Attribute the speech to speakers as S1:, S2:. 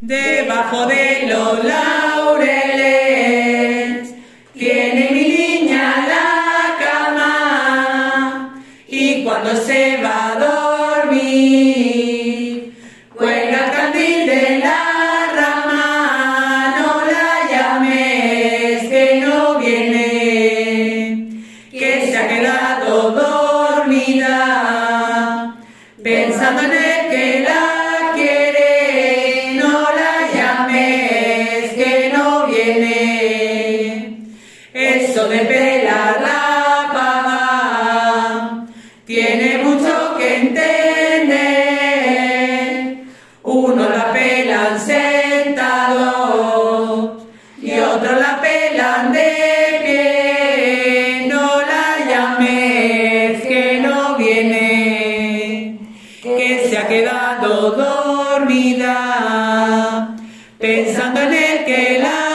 S1: debajo de los laureles, tiene mi niña la cama. Y cuando se va a dormir, cuelga el candil de la rama, no la llames que no viene, que se ha quedado dormida, pensando en el que la no viene, eso de pelar la pava, tiene mucho que entender, uno la pelan sentado y otro la pelan de pie, no la llames que no viene, que se ha quedado dormida, pensando en el que la